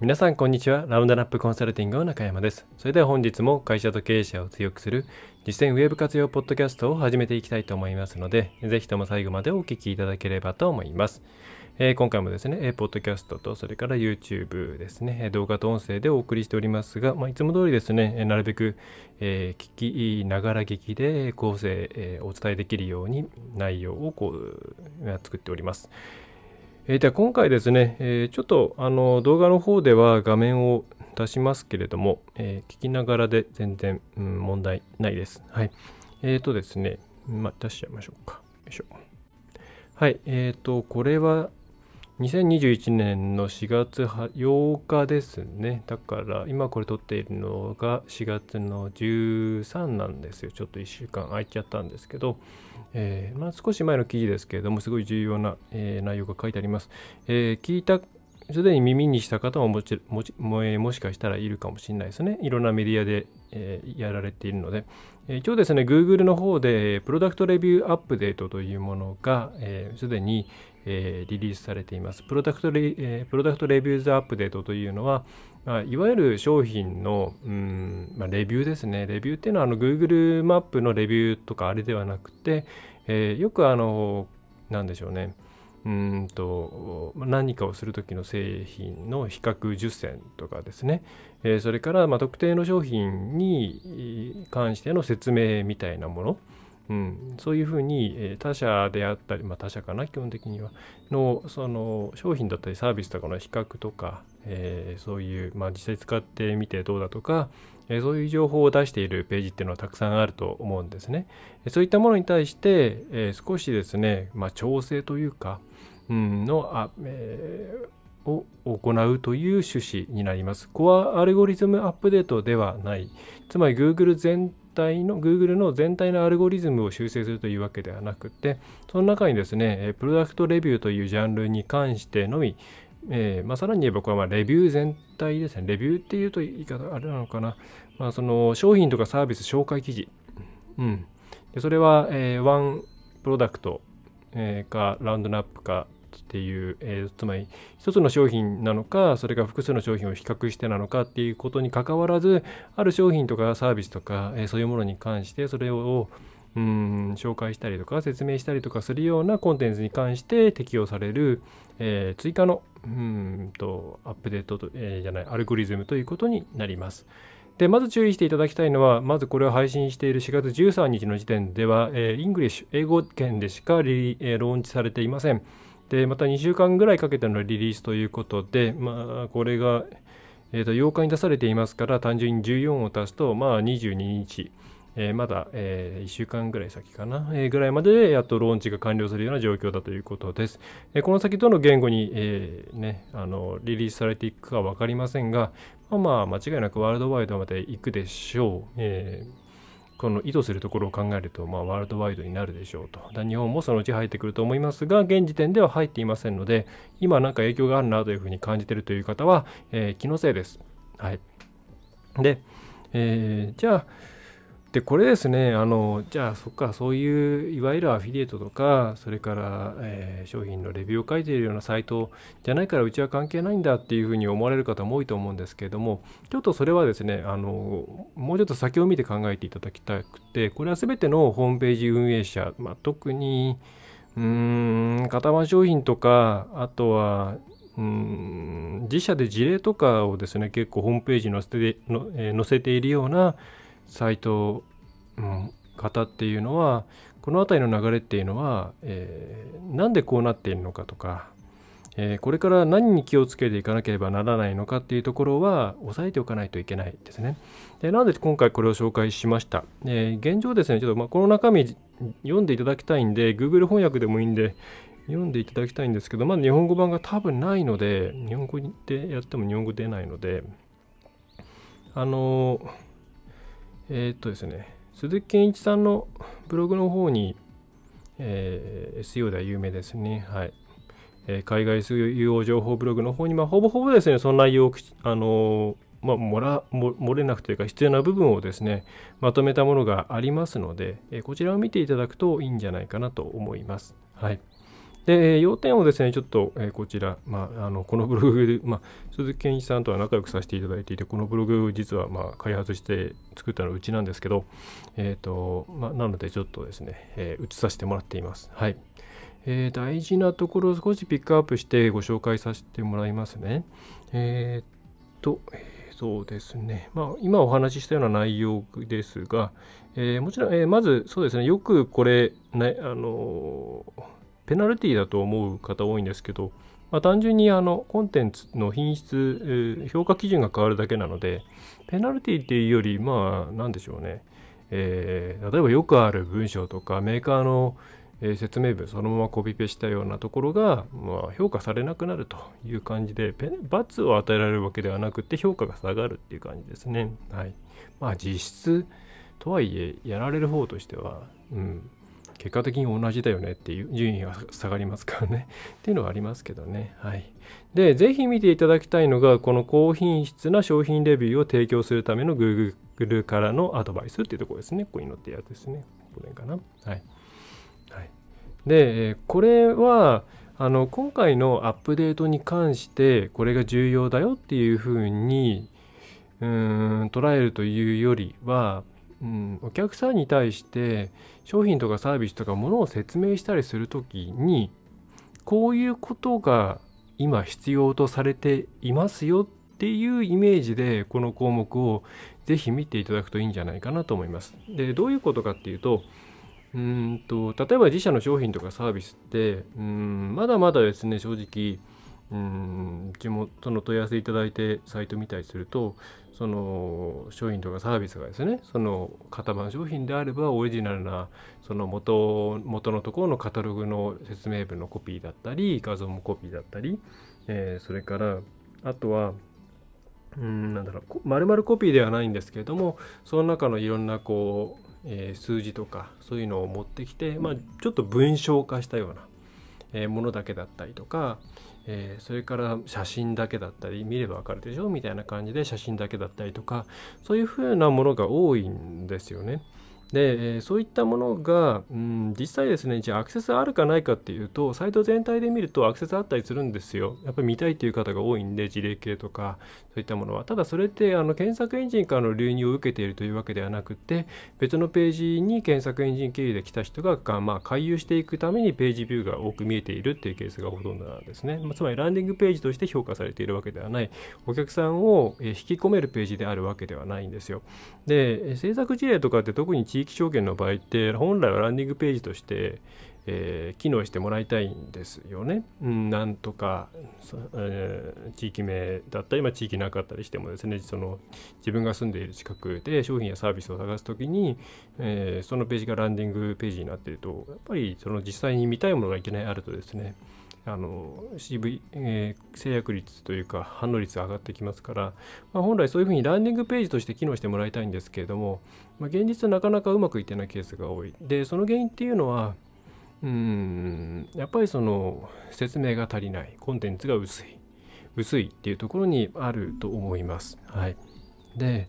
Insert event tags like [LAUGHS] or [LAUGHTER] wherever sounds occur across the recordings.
皆さんこんにちは。ラウンドナップコンサルティングの中山です。それでは本日も会社と経営者を強くする実践ウェブ活用ポッドキャストを始めていきたいと思いますのでぜひとも最後までお聞きいただければと思います。えー、今回もですね、ポッドキャストと、それから YouTube ですね、動画と音声でお送りしておりますが、まあ、いつも通りですね、なるべく、えー、聞きながら聞きで構成、えー、お伝えできるように内容をこう作っております。えー、で今回ですね、えー、ちょっとあの動画の方では画面を出しますけれども、えー、聞きながらで全然、うん、問題ないです。はい。えっ、ー、とですね、まあ、出しちゃいましょうか。よいしょ。はい。えっ、ー、と、これは2021年の4月8日ですね。だから今これ撮っているのが4月の13なんですよ。ちょっと1週間空いちゃったんですけど、えー、まあ、少し前の記事ですけれども、すごい重要な、えー、内容が書いてあります。え、聞いたすでに耳にした方ももちもちも,、えもしかしたらいるかもしれないですね。いろんなメディアで、えー、やられているので。えー、一応ですね、Google の方で、プロダクトレビューアップデートというものが、す、えー、で、に、えー、リリースされています。プロダクト、えー、プロダクトレビューズアップデートというのは、まあ、いわゆる商品の、うんまあ、レビューですね。レビューっていうのはあの Google マップのレビューとかあれではなくて、えー、よくあの、なんでしょうね。うんと何かをする時の製品の比較10選とかですね、えー、それからま特定の商品に関しての説明みたいなもの、うん、そういうふうに、え他社であったり、まあ、他社かな基本的にはのその商品だったりサービスとかの比較とか、えー、そういう、まあ、実際使ってみてどうだとか、えー、そういう情報を出しているページっていうのはたくさんあると思うんですね。そういったものに対して、えー、少しですね、まあ、調整というか、うん、のあ、えー、を行うという趣旨になります。コアアルゴリズムアップデートではない。つまり Google 全体の Google の全体のアルゴリズムを修正するというわけではなくてその中にですねプロダクトレビューというジャンルに関してのみえーまあ、さらに言えばこれはまあレビュー全体ですね。レビューっていうと言い方あれなのかな。まあ、その商品とかサービス紹介記事。うん。でそれは、えー、ワンプロダクト、えー、かラウンドナップかっていう、えー、つまり一つの商品なのかそれが複数の商品を比較してなのかっていうことにかかわらずある商品とかサービスとか、えー、そういうものに関してそれをうん紹介したりとか説明したりとかするようなコンテンツに関して適用される、えー、追加のうんとアップデートと、えー、じゃないアルゴリズムということになります。でまず注意していただきたいのは、まずこれを配信している4月13日の時点では、えー、イングリッシュ、英語圏でしかリリ、えー、ローンチされていません。で、また2週間ぐらいかけてのリリースということで、まあ、これが、えー、と8日に出されていますから、単純に14を足すと、まあ、22日、えー、まだ、えー、1週間ぐらい先かな、えー、ぐらいまでやっとローンチが完了するような状況だということです。え、この先どの言語に、えね、あのリリースされていくか分かりませんが、まあ、まあ間違いなくワールドワイドまで行くでしょう。えこの意図するところを考えると、まあ、ワールドワイドになるでしょうと。日本もそのうち入ってくると思いますが、現時点では入っていませんので、今なんか影響があるなというふうに感じているという方は、え、気のせいです。はい。で、え、じゃあ、でこれですねあのじゃあそっかそういういわゆるアフィリエイトとかそれから、えー、商品のレビューを書いているようなサイトじゃないからうちは関係ないんだっていうふうに思われる方も多いと思うんですけれどもちょっとそれはですねあのもうちょっと先を見て考えていただきたくてこれは全てのホームページ運営者、まあ、特にうーん型番商品とかあとはうん自社で事例とかをですね結構ホームページに載せての、えー、載せているようなサイト、方っていうのはこの辺りの流れっていうのは、えー、なんでこうなっているのかとか、えー、これから何に気をつけていかなければならないのかっていうところは押さえておかないといけないですね。でなので今回これを紹介しました。えー、現状ですね、ちょっとまあこの中身読んでいただきたいんで、Google 翻訳でもいいんで、読んでいただきたいんですけど、まだ日本語版が多分ないので、日本語でやっても日本語出ないので、あのえー、っとですね、鈴木健一さんのブログの方に、えー、SEO では有名ですね。はい。えー、海外 SEO 情報ブログの方に、まあ、ほぼほぼですね、その内容を、あのまあ、もら漏れなくというか必要な部分をですねまとめたものがありますので、えこちらを見ていただくといいんじゃないかなと思います。はい。で、要点をですね、ちょっと、えこちら、まあ、あのこのブログで、[LAUGHS] まあ、鈴木健一さんとは仲良くさせていただいていて、このブログ実は、まあ、開発して作ったのうちなんですけど、えっ、ー、と、まあ、なのでちょっとですね、えー、移させてもらっています。はい。えー、大事なところを少しピックアップしてご紹介させてもらいますね。えっと、そうですね、まあ、今お話ししたような内容ですが、えー、もちろん、えー、まずそうですね、よくこれ、ね、あのペナルティだと思う方多いんですけど、まあ、単純にあのコンテンツの品質、評価基準が変わるだけなので、ペナルティっていうより、まあ、なんでしょうね、えー、例えばよくある文章とか、メーカーの、説明文そのままコピペしたようなところが、まあ、評価されなくなるという感じで罰を与えられるわけではなくて評価が下がるっていう感じですね。はい、まあ実質とはいえやられる方としては、うん、結果的に同じだよねっていう順位が下がりますからね [LAUGHS] っていうのはありますけどね。はい。で、ぜひ見ていただきたいのが、この高品質な商品レビューを提供するための Google からのアドバイスっていうところですね。ここに載ってるやつですね。これかな。はい。はい、でこれはあの今回のアップデートに関してこれが重要だよっていうふうにうーん捉えるというよりは、うん、お客さんに対して商品とかサービスとかものを説明したりする時にこういうことが今必要とされていますよっていうイメージでこの項目をぜひ見ていただくといいんじゃないかなと思います。でどういうことかっていうとうんと例えば自社の商品とかサービスってうんまだまだですね正直うん地元の問い合わせいただいてサイト見たりするとその商品とかサービスがですねその型番商品であればオリジナルなその元元のところのカタログの説明文のコピーだったり画像もコピーだったり、えー、それからあとはうんなんだろう丸々コピーではないんですけれどもその中のいろんなこうえー、数字とかそういうのを持ってきて、まあ、ちょっと文章化したような、ものだけだったりとか、えー、それから写真だけだったり見ればわかるでしょ？みたいな感じで写真だけだったりとかそういうふうなものが多いんですよね。で、えそういったものが、うん、実際ですね、じゃあアクセスあるかないかっていうと、サイト全体で見るとアクセスあったりするんですよ。やっぱり見たいっていう方が多いんで、事例系とか、そういったものは。ただそれってあの検索エンジンからの流入を受けているというわけではなくて、別のページに検索エンジン経由で来た人が、まあ、回遊していくためにページビューが多く見えているっていうケースがほとんどなんですね。まあ、つまりランディングページとして評価されているわけではない、お客さんを引き込めるページであるわけではないんですよ。で、制作事例とかって特に地域証券の場合って本来はランディングページとして、えー、機能してもらいたいんですよね。うん、なんとか、えー、地域名だったり、まあ、地域なかったりしてもですねその自分が住んでいる近くで商品やサービスを探す時に、えー、そのページがランディングページになっているとやっぱりその実際に見たいものがいきなりあるとですねあの CV、えー、制約率というか反応率が上がってきますから、まあ、本来そういうふうにランディングページとして機能してもらいたいんですけれども、まあ、現実はなかなかうまくいってないケースが多い。でその原因っていうのはうんやっぱりその説明が足りないコンテンツが薄い薄いっていうところにあると思います。はい、で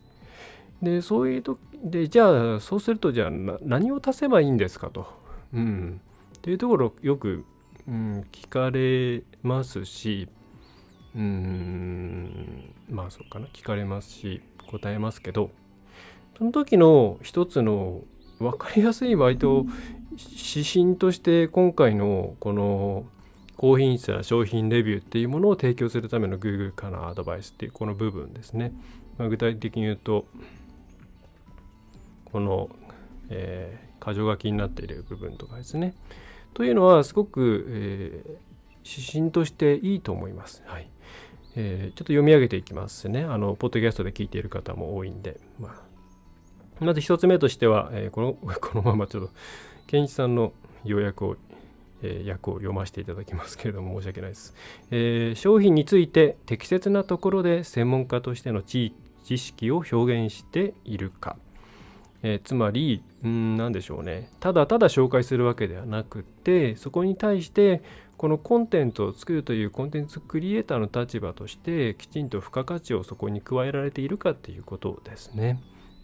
でそういうとでじゃあそうするとじゃあ何を足せばいいんですかと。うん、っていうところよくうん、聞かれますしうんまあそうかな聞かれますし答えますけどその時の一つの分かりやすい割と指針として今回のこの高品質な商品レビューっていうものを提供するための Google からアドバイスっていうこの部分ですね、まあ、具体的に言うとこの、えー、箇条書きになっている部分とかですね。というのはすごく、えー、指針としていいと思います。はいえー、ちょっと読み上げていきますね。あの、ポッドキャストで聞いている方も多いんで。まあ、まず一つ目としては、えー、この [LAUGHS] このままちょっと、健一さんの要約を、えー、訳を読ませていただきますけれども申し訳ないです、え、商品について適切なところで専門家としての知識を表現しているか、えー、つまりん何でしょうねただただ紹介するわけではなくてそこに対してこのコンテンツを作るというコンテンツクリエイターの立場としてきちんと付加価値をそこに加えられているかっていうことですね。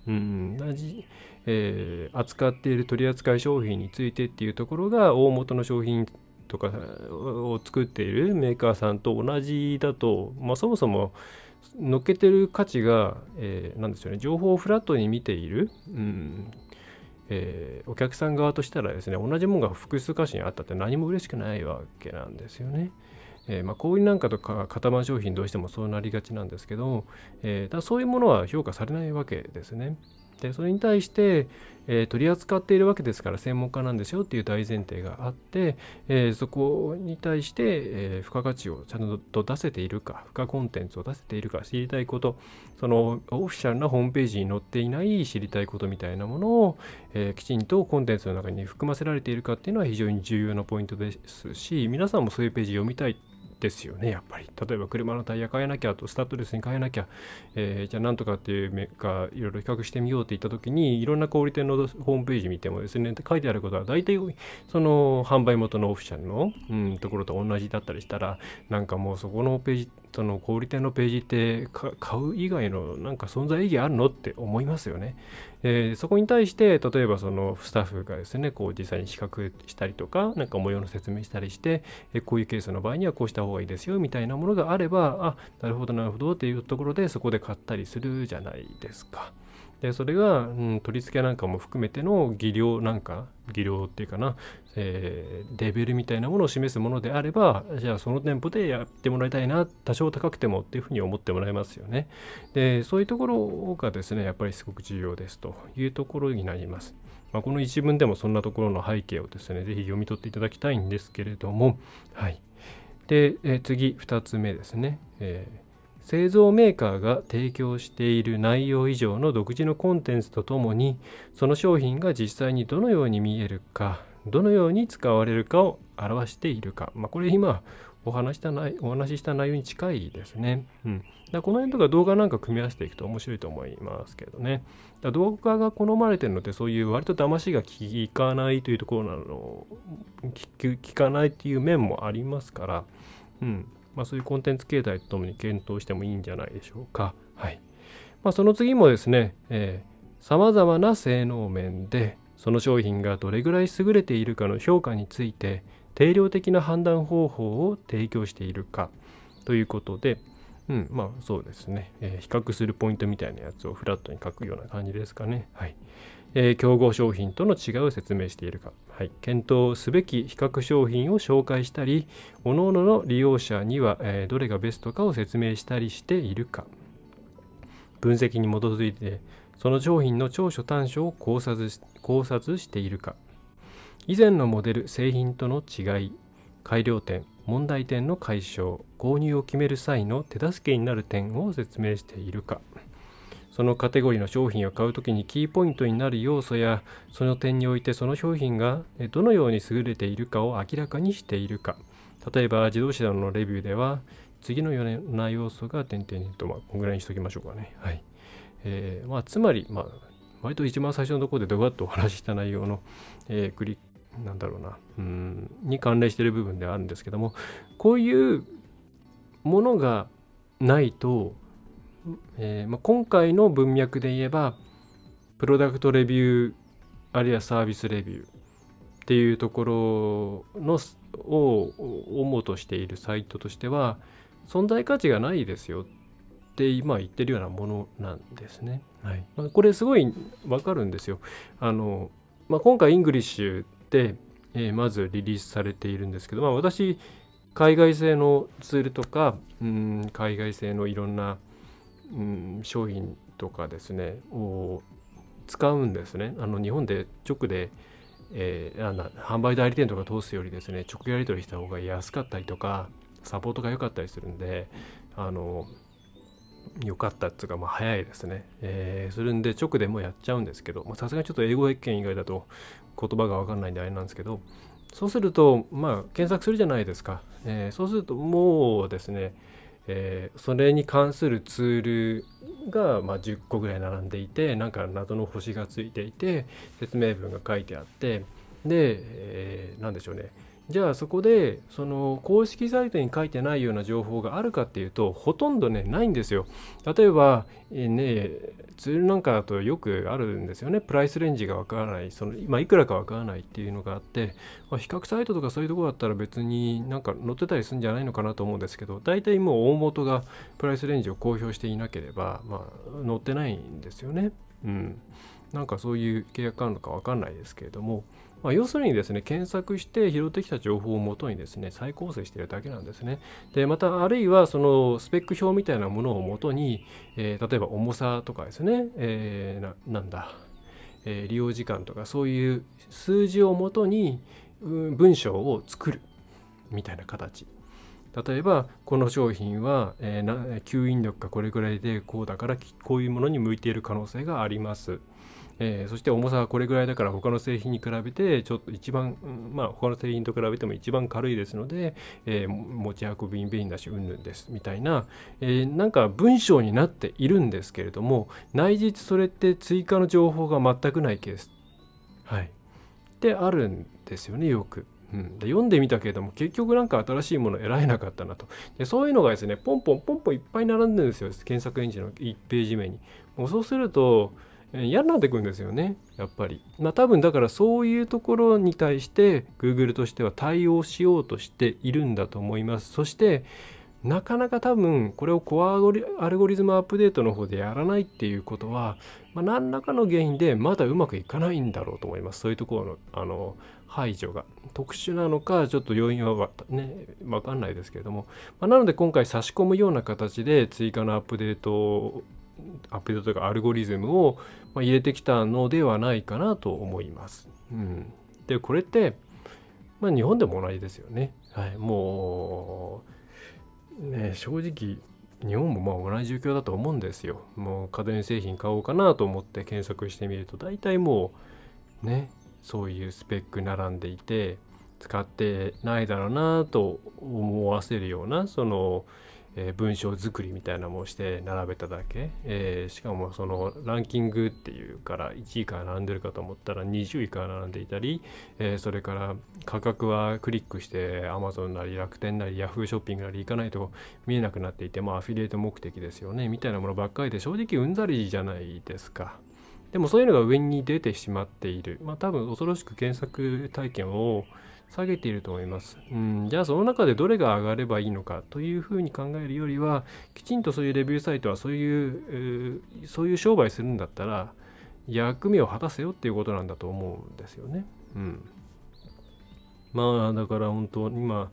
うん、同じ、えー、扱っている取扱い商品についてっていうところが大元の商品とかを作っているメーカーさんと同じだと、まあ、そもそも乗っけてる価値が、えー、なんですよね情報をフラットに見ている、うんえー、お客さん側としたらですね同じものが複数箇所にあったって何も嬉しくないわけなんですよね。えー、まあ、小売なんかとか型番商品どうしてもそうなりがちなんですけど、えー、だそういうものは評価されないわけですね。でそれに対して、えー、取り扱っているわけですから専門家なんですよっていう大前提があって、えー、そこに対して、えー、付加価値をちゃんと出せているか付加コンテンツを出せているか知りたいことそのオフィシャルなホームページに載っていない知りたいことみたいなものを、えきちんとコンテンツの中に含ませられているかっていうのは非常に重要なポイントですし皆さんもそういうページ読みたいですよねやっぱり。例えば車のタイヤ変えなきゃとスタッドレスに変えなきゃ、えー、じゃあなんとかっていうメーカーいろいろ比較してみようって言った時にいろんな小売店のホームページ見てもですね書いてあることは大体その販売元のオフィシャルの、うん、ところと同じだったりしたらなんかもうそこのページその小売店のページって買う以外のなんか存在意義あるのって思いますよね。えー、そこに対して例えばそのスタッフがですねこう実際に比較したりとかなんか模様の説明したりして、えこういうケースの場合にはこうした方がいいですよみたいなものがあればあなるほどなるほどっていうところでそこで買ったりするじゃないですか。でそれが、うん、取り付けなんかも含めての技量なんか技量っていうかな、えー、レベルみたいなものを示すものであればじゃあその店舗でやってもらいたいな多少高くてもっていうふうに思ってもらえますよね。でそういうところがですねやっぱりすごく重要ですというところになります、まあ、この一文でもそんなところの背景をですね是非読み取っていただきたいんですけれども。はい。で、えー、次2つ目ですね、えー製造メーカーが提供している内容以上の独自のコンテンツとともにその商品が実際にどのように見えるかどのように使われるかを表しているか、まあ、これ今お話した内お話しした内容に近いですね。うん、だこの辺とか動画なんか組み合わせていくと面白いと思いますけどね。だ動画が好まれてるのってそういう割と騙しが効かないというところなの聞かないっていう面もありますから、うん、まあ、そういうコンテンツ形態とともに検討してもいいんじゃないでしょうか。はいまあ、その次もですね、さまざまな性能面でその商品がどれぐらい優れているかの評価について定量的な判断方法を提供しているかということで、うん、まあそうですね、えー、比較するポイントみたいなやつをフラットに書くような感じですかね。はい。えー、競合商品との違いを説明しているか、はい、検討すべき比較商品を紹介したり各々の利用者には、えー、どれがベストかを説明したりしているか。分析に基づいてその商品の長所短所を考察考察しているか。以前のモデル製品との違い改良点問題点の解消購入を決める際の手助けになる点を説明しているか。そのカテゴリーの商品を買うときにキーポイントになる要素やその点においてその商品がどのように優れているかを明らかにしているか。例えば自動車のレビューでは次のような要素が点々と、まあ、こんぐらいにしときましょうかね。はい。えーまあ、つまり、まあ、割と一番最初のところでドバッとお話しした内容の、えー、クリなんだろうな。うんに関連している部分ではあるんですけどもこういうものがないとえー、まあ、今回の文脈で言えばプロダクトレビューあるいはサービスレビューっていうところのを主としているサイトとしては存在価値がないですよって今言ってるようなものなんですね。はいまあ、これすごいわかるんですよ。あのまあ、今回 English で、えー、まずリリースされているんですけど、まあ、私海外製のツールとかうん海外製のいろんなうん、商品とかですねを使うんですね。あの日本で直で、えー、な販売代理店とか通すよりですね直やり取りした方が安かったりとかサポートが良かったりするんであの良かったっていうか、まあ、早いですね、えー、するんで直でもやっちゃうんですけどさすがにちょっと英語圏以外だと言葉が分かんないんであれなんですけどそうするとまあ検索するじゃないですか、えー、そうするともうですねえー、それに関するツールが、まあ、10個ぐらい並んでいてなんか謎の星がついていて説明文が書いてあってで、えー、何でしょうね。じゃあそこでその公式サイトに書いてないような情報があるかっていうとほとんどねないんですよ。例えば、え、ねツールなんかだとよくあるんですよね。プライスレンジがわからない、その今いくらかわからないっていうのがあって、まあ、比較サイトとかそういうとこだったら別になんか載ってたりするんじゃないのかなと思うんですけど、大体もう大元がプライスレンジを公表していなければ、まあ、載ってないんですよね。うん。なんかそういう契約あるのかわかんないですけれども、まあ、要するにですね、検索して拾ってきた情報をもとにですね、再構成しているだけなんですね。で、また、あるいはそのスペック表みたいなものをもとに、えー、例えば重さとかですね、えー、なんだ、えー、利用時間とかそういう数字をもとに、文章を作るみたいな形。例えばこの商品は、えー、吸引力がこれぐらいでこうだからこういうものに向いている可能性があります。えー、そして重さはこれぐらいだから他の製品に比べてちょっと一番、まあ他の製品と比べても一番軽いですので、えー、持ち運びに便利だしうんぬんですみたいな、えー、なんか文章になっているんですけれども内実それって追加の情報が全くないケース。はい。ってあるんですよねよく。うん、で読んでみたけれども結局なんか新しいもの得られなかったなと。でそういうのがですねポンポンポンポンいっぱい並んでるんですよ検索エンジンの1ページ目に。もうそうすると嫌になってくるんですよねやっぱり。まあ多分だからそういうところに対して Google としては対応しようとしているんだと思います。そしてなかなか多分これをコアアルゴリズムアップデートの方でやらないっていうことは、まあ、何らかの原因でまだうまくいかないんだろうと思います。そういうところのあの排除が特殊なのかちょっと要因はね分かんないですけれども、まあ、なので今回差し込むような形で追加のアップデートアップデートとかアルゴリズムを入れてきたのではないかなと思います。うん、でこれって、まあ、日本でも同じですよね。はい、もうね正直日本もまあ同じ状況だと思うんですよ。もう家電製品買おうかなと思って検索してみると大体もうねそういうスペック並んでいて使ってないだろうなと思わせるようなそのえ、文章作りみたいなのもして並べただけ、えー、しかもそのランキングっていうから1位から並んでるかと思ったら20位から並んでいたり、えー、それから価格はクリックして Amazon なり楽天なり Yahoo ショッピングなり行かないと見えなくなっていてまあアフィリエイト目的ですよねみたいなものばっかりで正直うんざりじゃないですか。でもそういうのが上に出てしまっている。まあ多分恐ろしく検索体験を下げていると思います。うん、じゃあその中でどれが上がればいいのかというふうに考えるよりはきちんとそういうレビューサイトはそういう、そういう商売するんだったら役目を果たせよっていうことなんだと思うんですよね。うん。まあだから本当今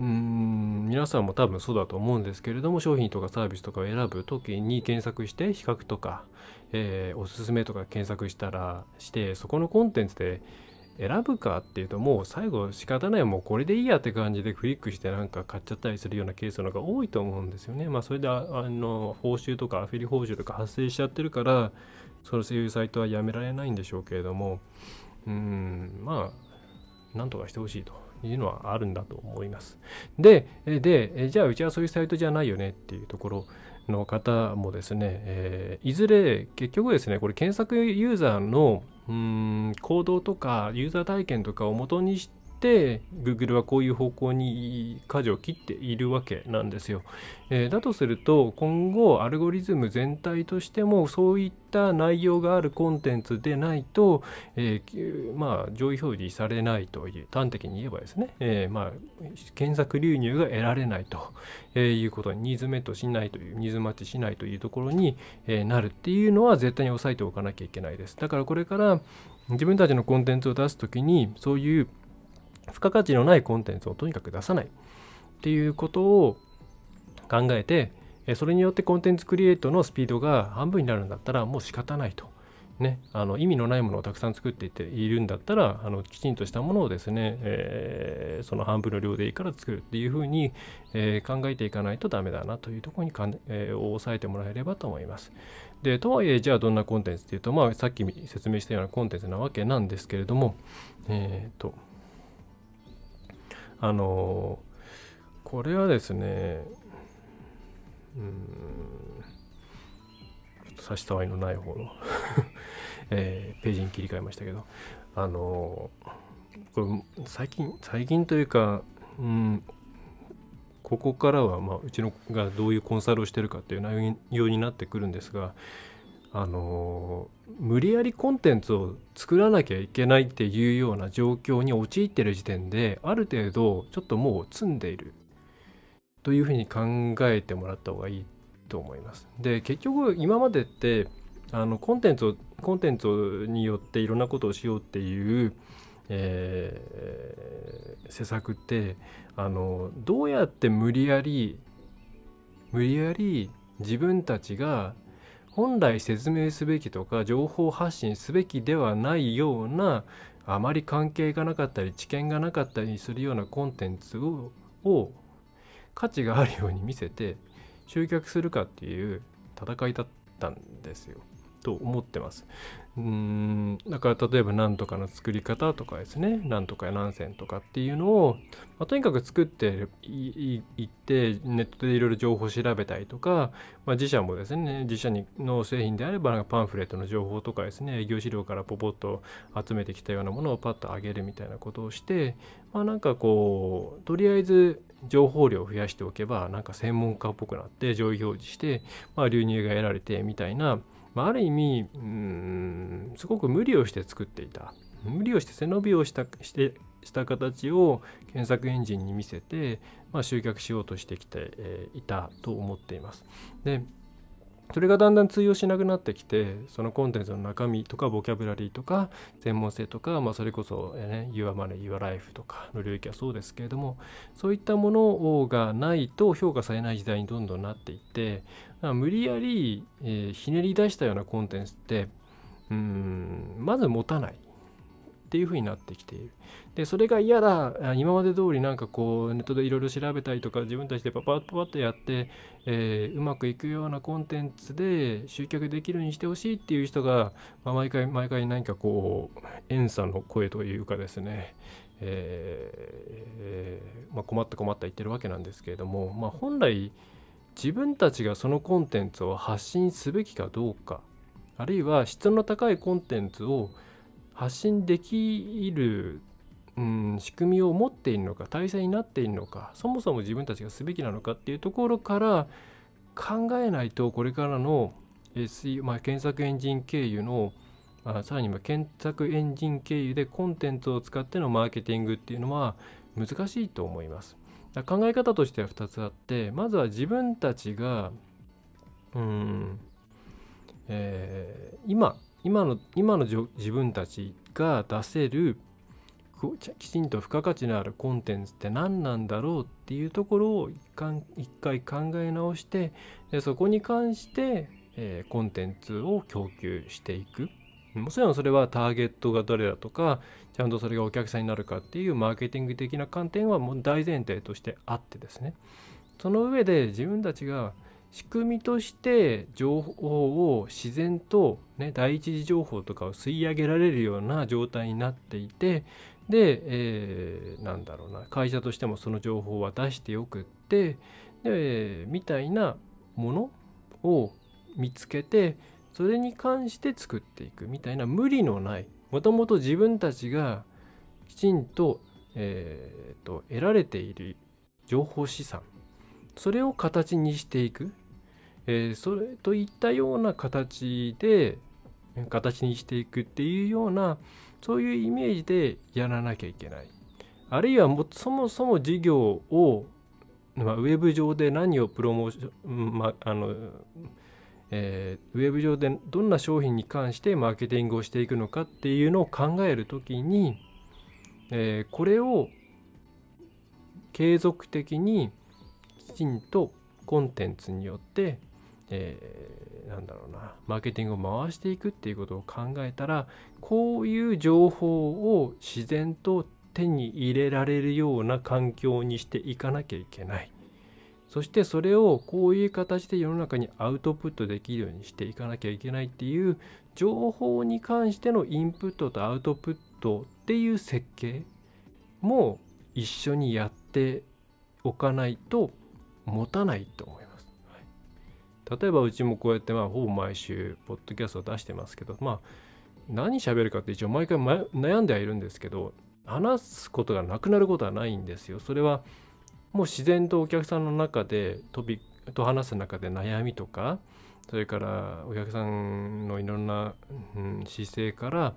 うん皆さんも多分そうだと思うんですけれども商品とかサービスとかを選ぶ時に検索して比較とか、えー、おすすめとか検索したらしてそこのコンテンツで選ぶかっていうともう最後仕方ないもうこれでいいやって感じでクリックしてなんか買っちゃったりするようなケースの方が多いと思うんですよね。まあそれであの報酬とかアフィリ報酬とか発生しちゃってるからそのそういうサイトはやめられないんでしょうけれどもうんまあなんとかしてほしいというのはあるんだと思います。で、で、じゃあうちはそういうサイトじゃないよねっていうところの方もですね、えー、いずれ結局ですね、これ検索ユーザーの行動とかユーザー体験とかを元にして Google はこういう方向に舵を切っているわけなんですよ。えー、だとすると今後アルゴリズム全体としてもそういった内容があるコンテンツでないと、えー、まあ上位表示されないという端的に言えばですね、えー、まあ検索流入が得られないと、えいうことにニーズメットしないというニーズマッチしないというところに、えなるっていうのは絶対に押さえておかなきゃいけないです。だからこれから自分たちのコンテンツを出す時にそういう付加価値のないコンテンツをとにかく出さないっていうことを考えてそれによってコンテンツクリエイトのスピードが半分になるんだったらもう仕方ないと。ね、あの意味のないものをたくさん作っていているんだったらあのきちんとしたものをですね、えー、その半分の量でいいから作るっていうふうに、えー、考えていかないとダメだなというところにかん、えー、抑えてもらえればと思います。でとはいえじゃあどんなコンテンツっていうと、まあ、さっき説明したようなコンテンツなわけなんですけれどもえっ、とあのこれはですねうん差し障りのない方の [LAUGHS] えー、ページに切り替えましたけどあのこれ最近最近というか、うん、ここからは、まあ、うちのがどういうコンサルをしてるかっていう内容になってくるんですがあの無理やりコンテンツを作らなきゃいけないっていうような状況に陥ってる時点である程度ちょっともう積んでいるというふうに考えてもらった方がいいと思います。で結局今までってあのコンテンツをコンテンツによっていろんなことをしようっていう、えー、施策ってあのどうやって無理やり無理やり自分たちが本来説明すべきとか情報発信すべきではないようなあまり関係がなかったり知見がなかったりするようなコンテンツをを価値があるように見せて集客するかっていう戦いだったんですよ。と思ってます。うんだから例えば何とかの作り方とかですね何とかや何線とかっていうのを、まあ、とにかく作っていってネットでいろいろ情報調べたりとか、まあ、自社もですね自社にの製品であればなんかパンフレットの情報とかですね営業資料からポポッと集めてきたようなものをパッと上げるみたいなことをしてまあなんかこうとりあえず情報量を増やしておけばなんか専門家っぽくなって上位表示して、まあ、流入が得られてみたいなまあ、ある意味うんすごく無理をして作っていた無理をして背伸びをしたしてした形を検索エンジンに見せて、まあ、集客しようとしてきて、え、いたと思っています。でそれがだんだん通用しなくなってきてそのコンテンツの中身とかボキャブラリーとか専門性とか、まあ、それこそ、ね、Your Money, Your Life とかの領域はそうですけれどもそういったものがないと評価されない時代にどんどんなっていって無理やり、えー、ひねり出したようなコンテンツってうんまず持たない。っていう風になってきている。でそれが嫌だ今まで通りなんかこうネットでいろいろ調べたりとか自分たちでパパッパパッとやって、えー、うまくいくようなコンテンツで集客できるようにしてほしいっていう人が、まあ、毎回毎回何かこう遠さの声というかですねえー、まあ、困った困った言ってるわけなんですけれども、まあ、本来自分たちがそのコンテンツを発信すべきかどうかあるいは質の高いコンテンツを発信できる、うん、仕組みを持っているのか体制になっているのかそもそも自分たちがすべきなのかっていうところから考えないとこれからの SE、まあ、検索エンジン経由のあさらに検索エンジン経由でコンテンツを使ってのマーケティングっていうのは難しいと思います。考え方としては2つあってまずは自分たちがうん、えー、今今の今の自分たちが出せるきちんと付加価値のあるコンテンツって何なんだろうっていうところを一回考え直してでそこに関して、えー、コンテンツを供給していく。もちろんそれはターゲットが誰だとかちゃんとそれがお客さんになるかっていうマーケティング的な観点はもう大前提としてあってですね。その上で自分たちが仕組みとして情報を自然と、ね、第一次情報とかを吸い上げられるような状態になっていてで、えー、なんだろうな会社としてもその情報は出してよくってでみたいなものを見つけてそれに関して作っていくみたいな無理のないもともと自分たちがきちんと,、えーと得られている情報資産それを形にしていく。えー、それといったような形で形にしていくっていうようなそういうイメージでやらなきゃいけない。あるいはもそもそも事業を、まあ、ウェブ上で何をプロモーション、まあのえー、ウェブ上でどんな商品に関してマーケティングをしていくのかっていうのを考える時に、えー、これを継続的にきちんとコンテンツによってえー、なんだろうなマーケティングを回していくっていうことを考えたらこういう情報を自然と手に入れられるような環境にしていかなきゃいけないそしてそれをこういう形で世の中にアウトプットできるようにしていかなきゃいけないっていう情報に関してのインプットとアウトプットっていう設計も一緒にやっておかないと持たないと思います。例えばうちもこうやってまあほぼ毎週ポッドキャストを出してますけどまあ何喋るかって一応毎回悩んではいるんですけど話すことがなくなることはないんですよ。それはもう自然とお客さんの中でトピと話す中で悩みとかそれからお客さんのいろんな、うん、姿勢から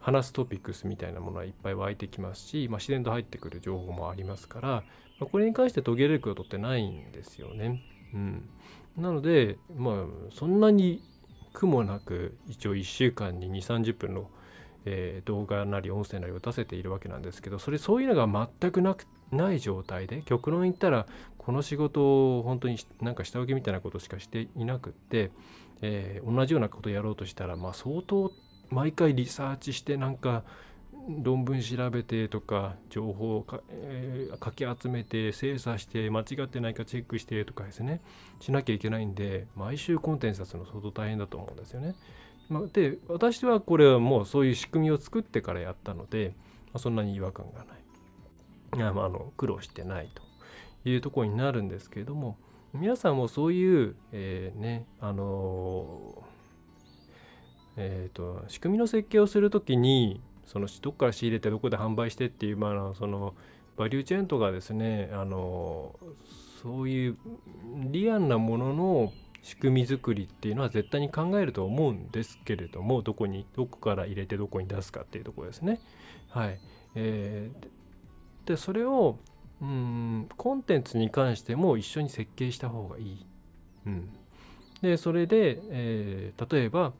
話すトピックスみたいなものはいっぱい湧いてきますし、まあ、自然と入ってくる情報もありますから、まあ、これに関して途切れることってないんですよね。うん、なのでまあそんなに苦もなく一応1週間に2 3 0分の、えー、動画なり音声なりを出せているわけなんですけどそれそういうのが全くなくない状態で極論言ったらこの仕事を本当になんか下請けみたいなことしかしていなくって、えー、同じようなことやろうとしたら、まあ、相当毎回リサーチしてなんか論文調べてとか情報をか、えー、かき集めて精査して間違ってないかチェックしてとかですねしなきゃいけないんで毎週コンテンツ出すの相当大変だと思うんですよね。まあ、で私はこれはもうそういう仕組みを作ってからやったので、まあ、そんなに違和感がない。いやまあ、あの苦労してないというところになるんですけれども皆さんもそういう、えー、ねあのえーと仕組みの設計をする時にそのどこから仕入れてどこで販売してっていう、まあ、そのバリューチェーンとかですねあのそういうリアルなものの仕組み作りっていうのは絶対に考えると思うんですけれどもどこにどこから入れてどこに出すかっていうところですね。はいえー、でそれをうんコンテンツに関しても一緒に設計した方がいい。うん、でそれで、えー、例えば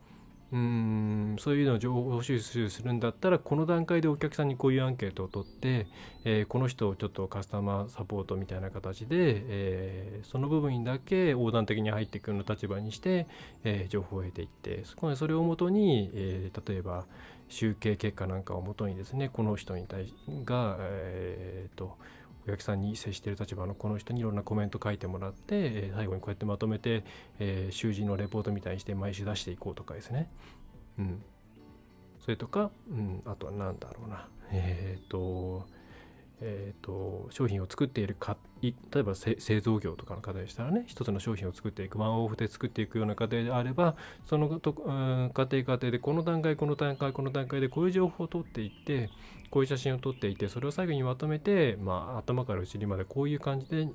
うんそういうのを情報収集するんだったらこの段階でお客さんにこういうアンケートを取って、えー、この人をちょっとカスタマーサポートみたいな形で、えー、その部分だけ横断的に入っていくような立場にして、えー、情報を得ていってそこそれをもとに、え例えば集計結果なんかをもとにですねこの人に対しが、えーとお客さんに接している立場のこの人にいろんなコメント書いてもらって、えー、最後にこうやってまとめて、えー、習字のレポートみたいにして毎週出していこうとかですね。うん。それとか、うん、あとは何だろうな。えっ、ー、と、えーと、商品を作っているか例えば製造業とかの方でしたらね一つの商品を作っていくワンオフで作っていくような過程であればそのと、うん、過程過程でこの段階この段階この段階でこういう情報を取っていってこういう写真を撮っていてそれを最後にまとめて、まあ、頭から後ろまでこういう感じで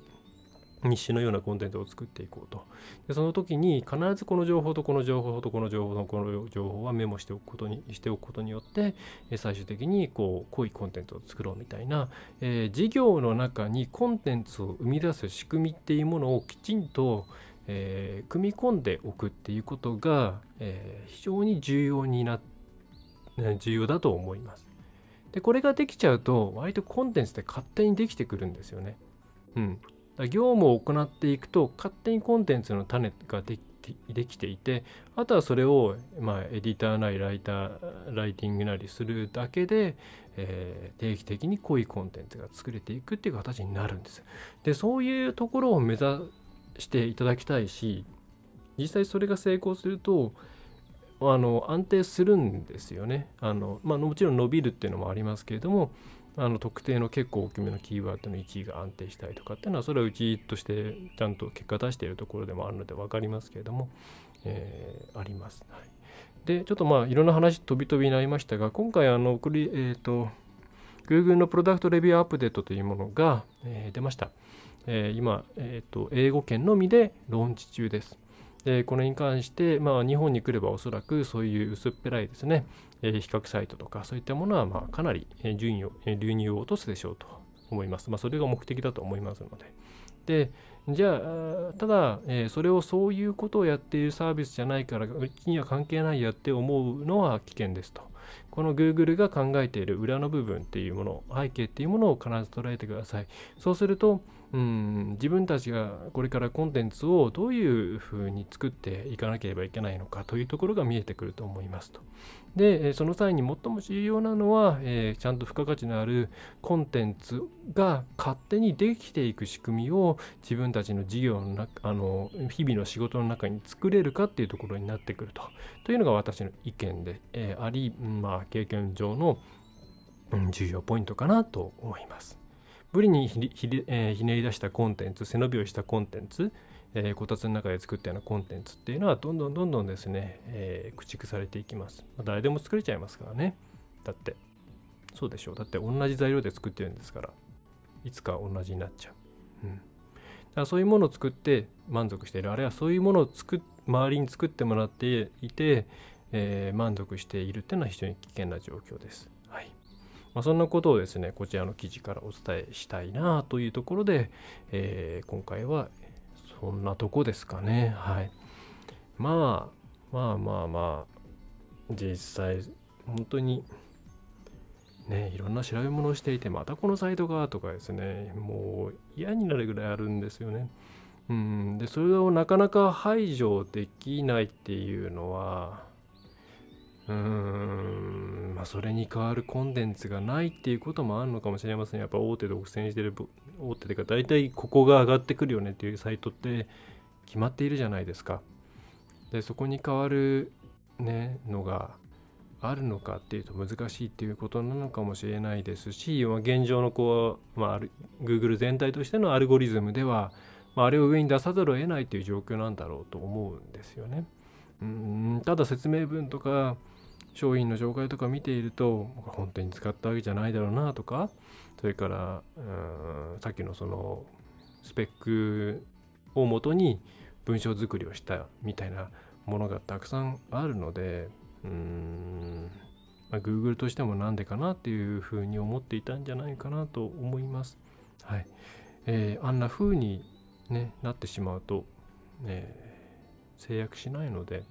日誌のようなコンテンツを作っていこうとでその時に必ずこの情報とこの情報とこの情報とこの情報はメモしておくことにしておくことによって最終的にこう濃いコンテンツを作ろうみたいな、えー、事業の中にコンテンツを生み出す仕組みっていうものをきちんと、えー、組み込んでおくっていうことが、えー、非常に重要にな重要だと思います。でこれができちゃうと割とコンテンツって勝手にできてくるんですよね。うん、だ業務を行っていくと勝手にコンテンツの種ができできていてあとはそれを、まあ、エディターなりライターライティングなりするだけで、えー、定期的に濃いコンテンツが作れていくっていう形になるんです。でそういうところを目指していただきたいし実際それが成功するとあの安定するんですよねあの、まあ、もちろん伸びるっていうのもありますけれどもあの特定の結構大きめのキーワードの1位が安定したりとかっていうのはそれはうちとしてちゃんと結果出しているところでもあるので分かりますけれども、えー、あります。はい、でちょっとまあいろんな話飛び飛びになりましたが今回あのえ、ー、と Google のプロダクトレビューアップデートというものが、えー、出ました。えー、今、えーと、英語圏のみでローンチ中です。でこれに関して、まあ、日本に来ればおそらくそういう薄っぺらいですね、えー、比較サイトとかそういったものはまあかなり順位を、流入を落とすでしょうと思います。まあ、それが目的だと思いますので。で、じゃあ、ただ、えー、それをそういうことをやっているサービスじゃないから、うちには関係ないやって思うのは危険ですと。この Google が考えている裏の部分っていうもの、背景っていうものを必ず捉えてください。そうすると、うん自分たちがこれからコンテンツをどういうふうに作っていかなければいけないのかというところが見えてくると思いますと。でその際に最も重要なのは、えー、ちゃんと付加価値のあるコンテンツが勝手にできていく仕組みを自分たちの事業の中あの日々の仕事の中に作れるかっていうところになってくるとというのが私の意見で、えー、あり、まあ、経験上の、重要ポイントかなと思います。無理にひひ,、えー、ひねり出したコンテンツ背伸びをしたコンテンツ、えー、こたつの中で作ったようなコンテンツっていうのはどんどんどんどんですね、えー、駆逐されていきます、まあ、誰でも作れちゃいますからね。だって。そうでしょう。だって同じ材料で作ってるんですから。いつか同じになっちゃう、うん、だからそういうものを作って満足している。あるいはそういうものを作周りに作ってもらっていて、えー、満足しているっていうのは非常に危険な状況です。まあ、そんなことをですねこちらの記事からお伝えしたいなというところで、えー、今回はそんなとこですかね。はい。まあまあまあまあ実際本当にねいろんな調べ物をしていてまたこのサイトがとかですねもう嫌になるぐらいあるんですよね。うんでそれをなかなか排除できないっていうのはうーん。まあそれに代わるコンテンツがないっていうこともあるのかもしれません。やっぱ大手独占してる大手というか大体ここが上がってくるよねっていうサイトって決まっているじゃないですか。でそこに代わるねのがあるのかっていうと難しいっていうことなのかもしれないですし、まあ、現状のこう、まあ、Google 全体としてのアルゴリズムでは、まあ、あれを上に出さざるを得ないという状況なんだろうと思うんですよね。うん。ただ説明文とか商品の紹介とか見ていると本当に使ったわけじゃないだろうなとかそれからうんさっきのそのスペックをもとに文章作りをしたみたいなものがたくさんあるのでうーん、まあ、Google としてもなんでかなっていうふうに思っていたんじゃないかなと思います。はいえー、あんな風に、ね、なってしまうと、ね、制約しないので、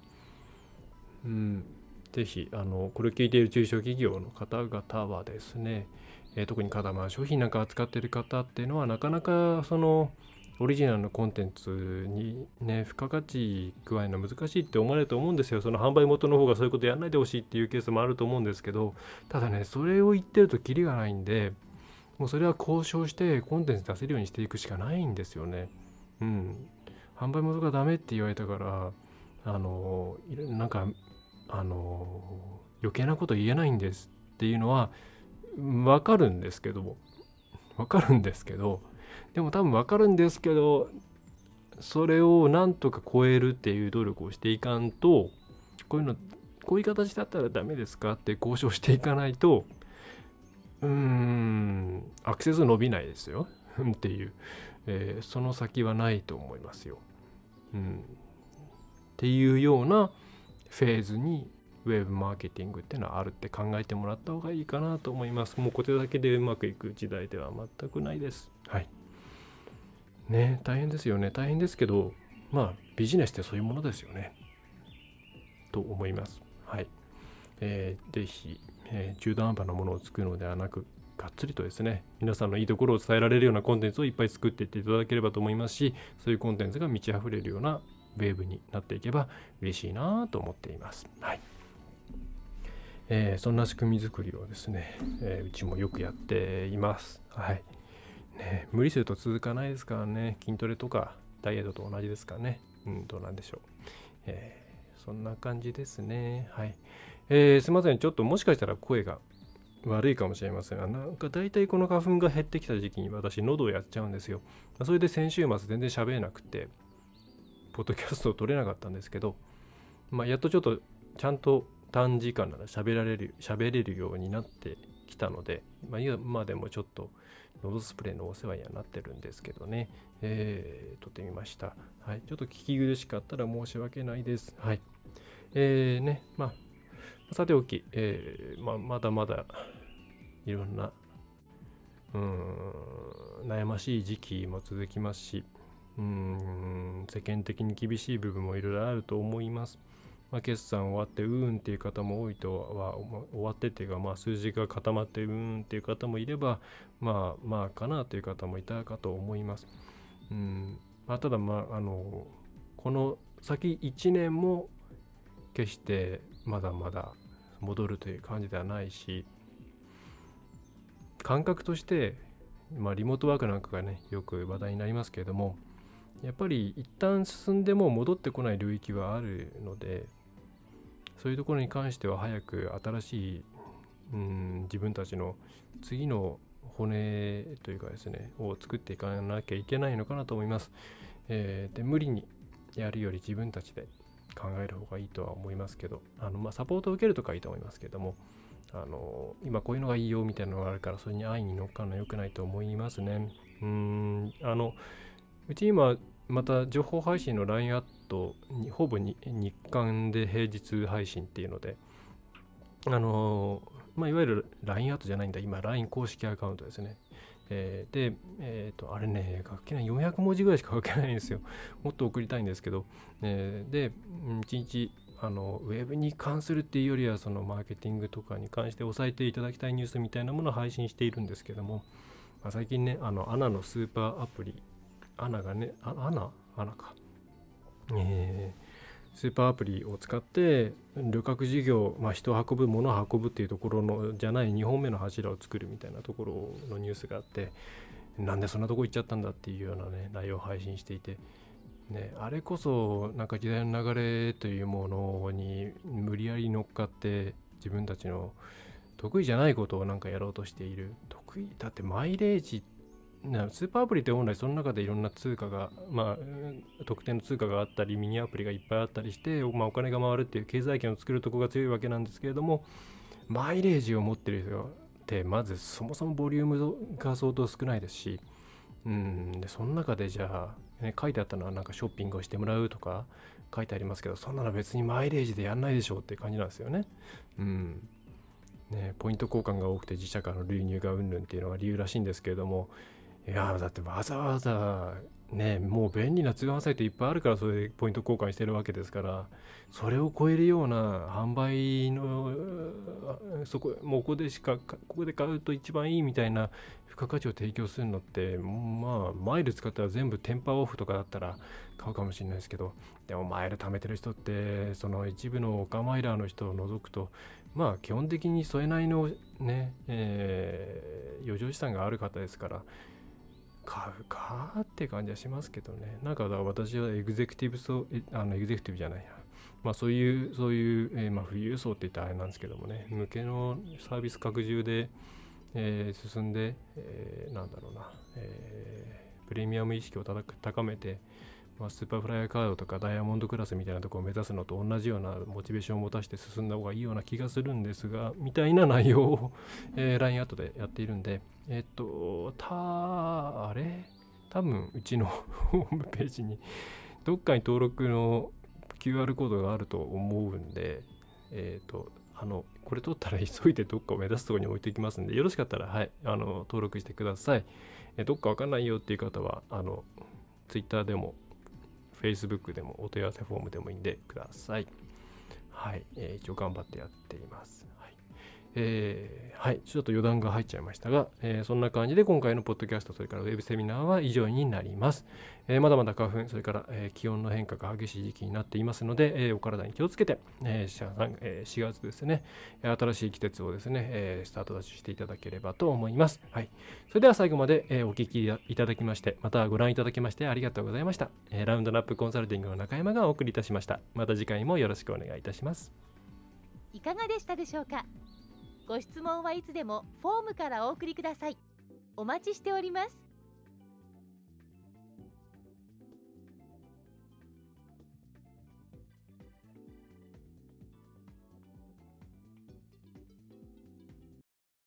うん、ぜひあのこれを聞いている中小企業の方々はですね、えー、特にまあ商品なんか扱っている方っていうのはなかなかそのオリジナルのコンテンツにね付加価値加えの難しいって思われると思うんですよ。その販売元の方がそういうことやらないでほしいっていうケースもあると思うんですけどただねそれを言ってるとキリがないんでもうそれは交渉してコンテンツ出せるようにしていくしかないんですよね。うん。販売元がダメって言われたからあのなんかあの余計なこと言えないんですっていうのは分かるんですけど分かるんですけど。でも多分分かるんですけどそれをなんとか超えるっていう努力をしていかんとこういうのこういう形だったらダメですかって交渉していかないとうーんアクセス伸びないですよ。[LAUGHS] っていう、えー、その先はないと思いますよ。うん、っていうようなフェーズにウェブマーケティングっていうのはあるって考えてもらった方がいいかなと思います。もうこれだけでうまくいく時代では全くないです。はい。ね大変ですよね。大変ですけど、まあビジネスってそういうものですよね。と思います。はい。えー、ぜひ、えー、中途半端なものを作るのではなく、がっつりとですね、皆さんのいいところを伝えられるようなコンテンツをいっぱい作っていっていただければと思いますし、そういうコンテンツが満ち溢れるようなウェーブになっていけば嬉しいなと思っています。はいえー、そんな仕組み作りをですね、えー、うちもよくやっています。はいね、無理すると続かないですからね、筋トレとかダイエットと同じですからね、うん、どうなんでしょう。えー、そんな感じですね。はい。えー、すいません、ちょっともしかしたら声が悪いかもしれませんが、なんか大体この花粉が減ってきた時期に私、喉をやっちゃうんですよ。それで先週末全然喋れなくて、ポッドキャストを撮れなかったんですけど、まあ、やっとちょっとちゃんと短時間なら喋られる喋れるようになってきたので、まあ、今でもちょっとノドスプレーのお世話にはなってるんですけどね、えー、撮ってみました。はい、ちょっと聞き苦しかったら申し訳ないです。はい。えー、ね、まあ、さておき、えー、まあ、まだまだいろんな、うん、悩ましい時期も続きますし、うん世間的に厳しい部分もいろいろあると思います。まあ、決算終わってうーんっていう方も多いとは終わってていうか、まあ、数字が固まってうーんっていう方もいればまあまあかなという方もいたかと思います。うんまあ、ただまああのこの先1年も決してまだまだ戻るという感じではないし感覚として、まあ、リモートワークなんかがねよく話題になりますけれどもやっぱり一旦進んでも戻ってこない領域はあるのでそういうところに関しては早く新しい、うん、自分たちの次の骨というかですねを作っていかなきゃいけないのかなと思います。えー、で無理にやるより自分たちで考える方がいいとは思いますけどあの、まあ、サポートを受けるとかいいと思いますけどもあの今こういうのがいいよみたいなのがあるからそれに安易に乗っかるのは良くないと思いますねうんあのうち今また情報配信の LINE アットにほぼ日刊で平日配信っていうのであのまあ、いわゆる LINE アットじゃないんだ。今 LINE 公式アカウントですね。えー、で、えーと、あれね、書けない、400文字ぐらいしか書けないんですよ。[LAUGHS] もっと送りたいんですけど、えー、で、1日あのウェブに関するっていうよりはそのマーケティングとかに関して押さえていただきたいニュースみたいなものを配信しているんですけども、まあ、最近ねあのアナのスーパーアプリANA がねあ ANA？ANA か。えー、スーパーアプリを使って旅客事業、まあ、人を運ぶ物を運ぶっていうところのじゃない2本目の柱を作るみたいなところのニュースがあってなんでそんなとこ行っちゃったんだっていうようなね内容を配信していて。ね、あれこそなんか時代の流れというものに無理やり乗っかって自分たちの得意じゃないことをなんかやろうとしている。得意？だってマイレージってスーパーアプリって本来その中でいろんな通貨が、まあ、特定の通貨があったりミニアプリがいっぱいあったりして、まあ、お金が回るっていう経済圏を作るとこが強いわけなんですけれどもマイレージを持ってる人ってまずそもそもボリュームが相当少ないですしうん。でその中でじゃあ、ね、書いてあったのはなんかショッピングをしてもらうとか書いてありますけどそんなの別にマイレージでやんないでしょうって感じなんですよね。うん。ね、ポイント交換が多くて自社からの流入がうんぬんっていうのが理由らしいんですけれどもいやだってわざわざねもう便利な通販サイトいっぱいあるからそれでポイント交換してるわけですからそれを超えるような販売のそこもうここでしかここで買うと一番いいみたいな付加価値を提供するのってまあマイル使ったら全部テンパーオフとかだったら買うかもしれないですけどでもマイル貯めてる人ってその一部のオカマイラーの人を除くとまあ基本的にそれなりのね、えー、余剰資産がある方ですから買うかって感じはしますけどね。なんかだから私はエグゼクティブ層あのエグゼクティブじゃないや。まあそういうそういう、えー、まあ富裕層って言ったらあれなんですけどもね。向けのサービス拡充でえー、進んで、えー、なんだろうな、えー、プレミアム意識を高めて、まあ、スーパーフライヤーカードとかダイヤモンドクラスみたいなとこを目指すのと同じようなモチベーションを持たせて進んだ方がいいような気がするんですが、みたいな内容を、[LAUGHS] えー、LINE アットでやっているんで、えっ、と、た、あれ？多分うちのホームページに [LAUGHS] どっかに登録の QR コードがあると思うんで、えっ、と、あの、これ取ったら急いでどっかを目指すとこに置いていきますんで、よろしかったら、はい、あの、登録してください。えどっかわかんないよっていう方は、あの、Twitter でも、Facebook でも、お問い合わせフォームでもいいんでください。はい、えー、一応頑張ってやっています。えー、はい、ちょっと余談が入っちゃいましたが、えー、そんな感じで今回のポッドキャスト、それからウェブセミナーは以上になります。えー、まだまだ花粉、それから、え気温の変化が激しい時期になっていますので、えお体に気をつけて、え 4, え4月ですね、新しい季節をですね、えスタートダッシュしていただければと思います。はい、それでは最後まで、えお聞きいただきまして、またご覧いただきましてありがとうございました。えラウンドナップコンサルティングの中山がお送りいたしました。また次回もよろしくお願いいたします。いかがでしたでしょうか？ご質問はいつでもフォームからお送りください。お待ちしております。